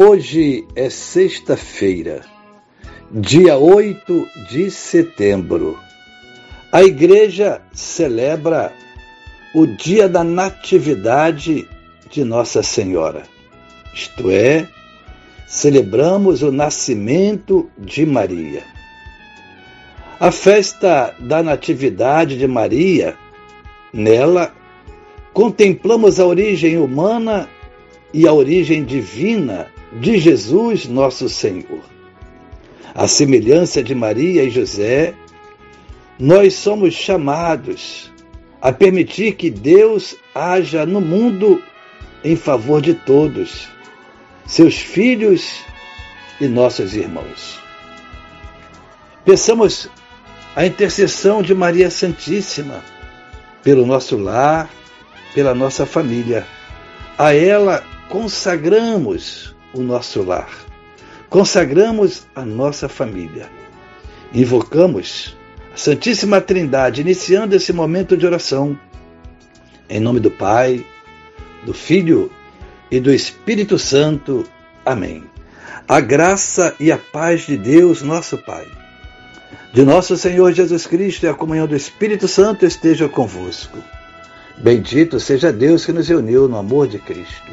Hoje é sexta-feira, dia 8 de setembro. A igreja celebra o dia da Natividade de Nossa Senhora, isto é, celebramos o nascimento de Maria. A festa da Natividade de Maria, nela, contemplamos a origem humana e a origem divina de Jesus, nosso Senhor. A semelhança de Maria e José, nós somos chamados a permitir que Deus haja no mundo em favor de todos, seus filhos e nossos irmãos. Peçamos a intercessão de Maria Santíssima pelo nosso lar, pela nossa família. A ela consagramos o nosso lar. Consagramos a nossa família. Invocamos a Santíssima Trindade, iniciando esse momento de oração. Em nome do Pai, do Filho e do Espírito Santo. Amém. A graça e a paz de Deus, nosso Pai, de nosso Senhor Jesus Cristo e a comunhão do Espírito Santo esteja convosco. Bendito seja Deus que nos reuniu no amor de Cristo.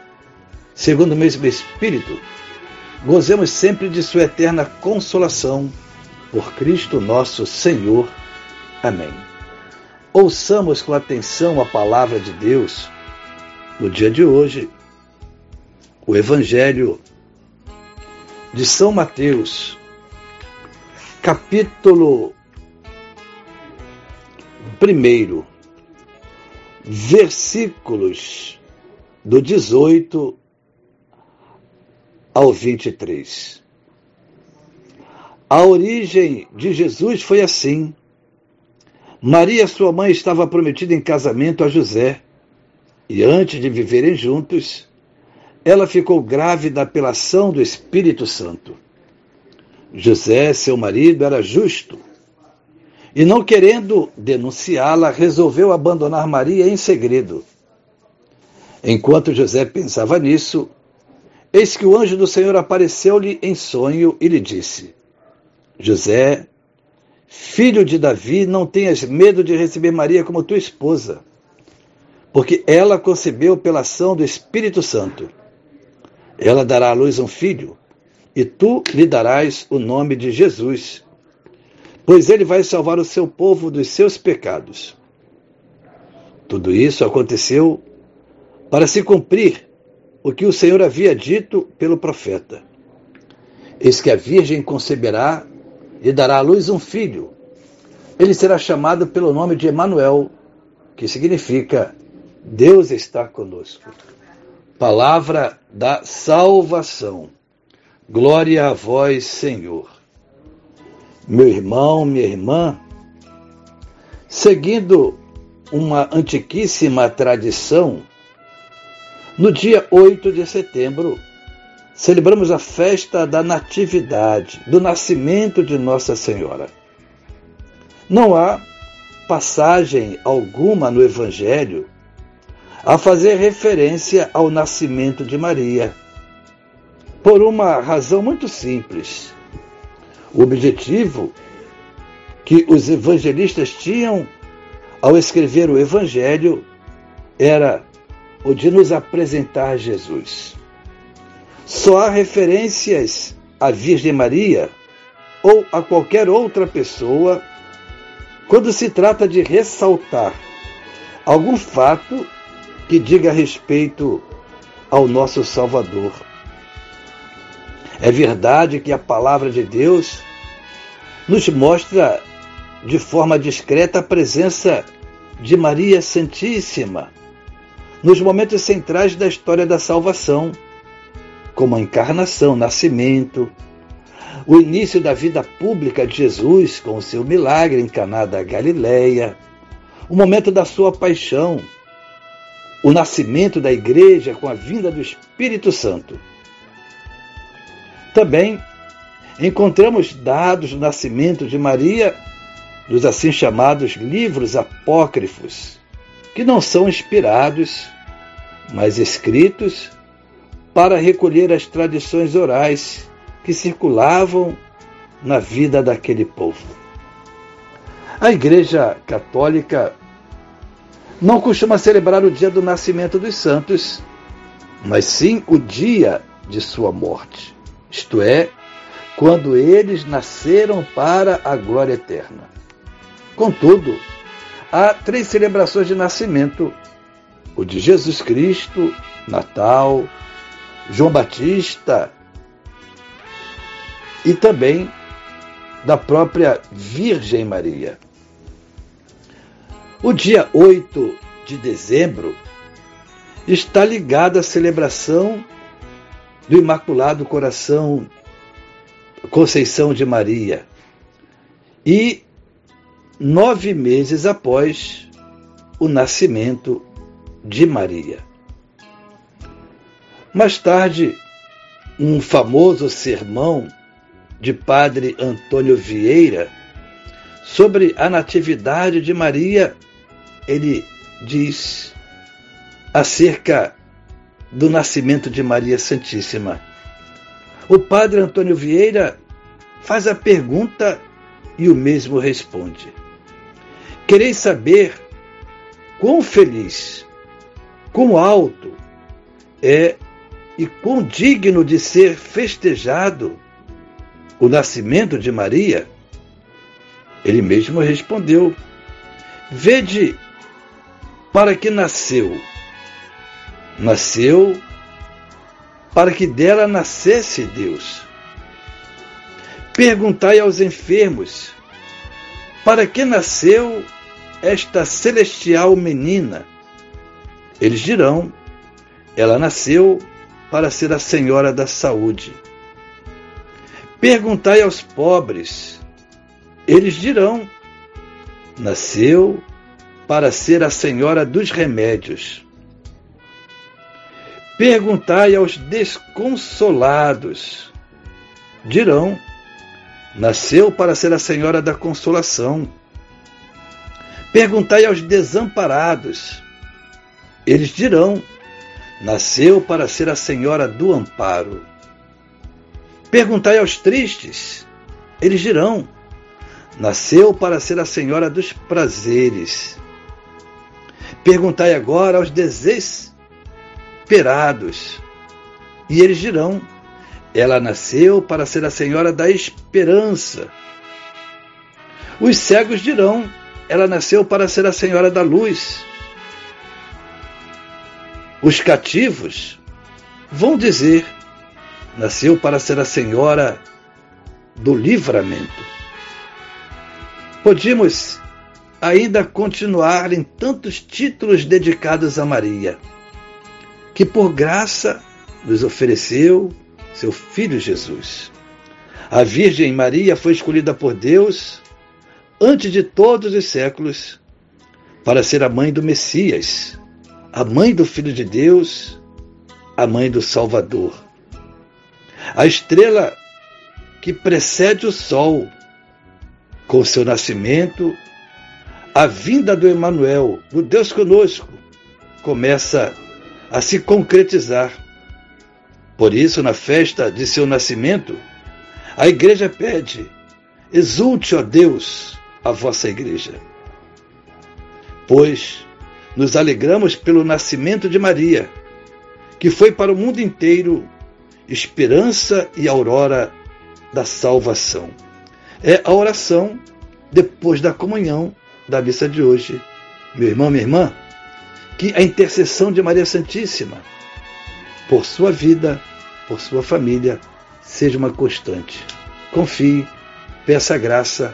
segundo o mesmo Espírito, gozemos sempre de Sua eterna consolação, por Cristo nosso Senhor. Amém. Ouçamos com atenção a palavra de Deus no dia de hoje, o Evangelho de São Mateus, capítulo 1, versículos do 18 ao 23. A origem de Jesus foi assim. Maria, sua mãe, estava prometida em casamento a José, e antes de viverem juntos, ela ficou grávida pela ação do Espírito Santo. José, seu marido, era justo, e não querendo denunciá-la, resolveu abandonar Maria em segredo. Enquanto José pensava nisso, Eis que o anjo do Senhor apareceu-lhe em sonho e lhe disse: José, filho de Davi, não tenhas medo de receber Maria como tua esposa, porque ela concebeu pela ação do Espírito Santo. Ela dará à luz um filho, e tu lhe darás o nome de Jesus, pois ele vai salvar o seu povo dos seus pecados. Tudo isso aconteceu para se cumprir o que o Senhor havia dito pelo profeta. Eis que a Virgem conceberá e dará à luz um filho. Ele será chamado pelo nome de Emanuel, que significa Deus está conosco. Palavra da salvação. Glória a vós, Senhor. Meu irmão, minha irmã, seguindo uma antiquíssima tradição, no dia 8 de setembro, celebramos a festa da Natividade, do nascimento de Nossa Senhora. Não há passagem alguma no Evangelho a fazer referência ao nascimento de Maria, por uma razão muito simples. O objetivo que os evangelistas tinham ao escrever o Evangelho era o de nos apresentar Jesus. Só há referências a Virgem Maria ou a qualquer outra pessoa quando se trata de ressaltar algum fato que diga respeito ao nosso Salvador. É verdade que a palavra de Deus nos mostra de forma discreta a presença de Maria Santíssima nos momentos centrais da história da salvação, como a encarnação, nascimento, o início da vida pública de Jesus com o seu milagre em Caná da Galileia, o momento da sua paixão, o nascimento da igreja com a vinda do Espírito Santo. Também encontramos dados do nascimento de Maria nos assim chamados livros apócrifos, que não são inspirados, mas escritos para recolher as tradições orais que circulavam na vida daquele povo. A Igreja Católica não costuma celebrar o dia do nascimento dos santos, mas sim o dia de sua morte, isto é, quando eles nasceram para a glória eterna. Contudo, há três celebrações de nascimento: o de Jesus Cristo, Natal, João Batista e também da própria Virgem Maria. O dia 8 de dezembro está ligado à celebração do Imaculado Coração Conceição de Maria e nove meses após o nascimento de Maria. Mais tarde, um famoso sermão de Padre Antônio Vieira sobre a Natividade de Maria, ele diz acerca do nascimento de Maria Santíssima. O Padre Antônio Vieira faz a pergunta e o mesmo responde. Quereis saber quão feliz, quão alto é e quão digno de ser festejado o nascimento de Maria? Ele mesmo respondeu: Vede para que nasceu. Nasceu para que dela nascesse Deus. Perguntai aos enfermos: para que nasceu esta celestial menina? Eles dirão: ela nasceu para ser a senhora da saúde. Perguntai aos pobres, eles dirão: nasceu para ser a senhora dos remédios. Perguntai aos desconsolados, dirão: nasceu para ser a senhora da consolação. Perguntai aos desamparados, eles dirão: nasceu para ser a senhora do amparo. Perguntai aos tristes, eles dirão: Nasceu para ser a senhora dos prazeres. Perguntai agora aos desesperados, e eles dirão: Ela nasceu para ser a senhora da esperança. Os cegos dirão: Ela nasceu para ser a senhora da luz. Os cativos vão dizer: nasceu para ser a senhora do livramento. Podíamos ainda continuar em tantos títulos dedicados a Maria, que por graça nos ofereceu seu filho Jesus. A Virgem Maria foi escolhida por Deus antes de todos os séculos para ser a mãe do Messias, a mãe do Filho de Deus, a mãe do Salvador. A estrela que precede o sol, com seu nascimento, a vinda do Emanuel, do Deus conosco, começa a se concretizar. Por isso, na festa de seu nascimento, a igreja pede: exulte, ó Deus, a vossa igreja. Pois nos alegramos pelo nascimento de Maria, que foi para o mundo inteiro esperança e aurora da salvação. É a oração depois da comunhão da missa de hoje. Meu irmão, minha irmã, que a intercessão de Maria Santíssima por sua vida, por sua família, seja uma constante. Confie, peça graça,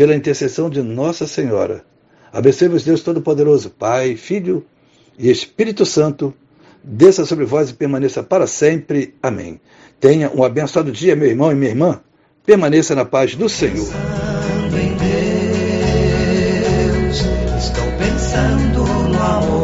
pela intercessão de Nossa Senhora. Abençoe-vos Deus Todo-Poderoso, Pai, Filho e Espírito Santo, desça sobre vós e permaneça para sempre. Amém. Tenha um abençoado dia, meu irmão e minha irmã. Permaneça na paz do Senhor. Pensando em Deus, estou pensando no amor.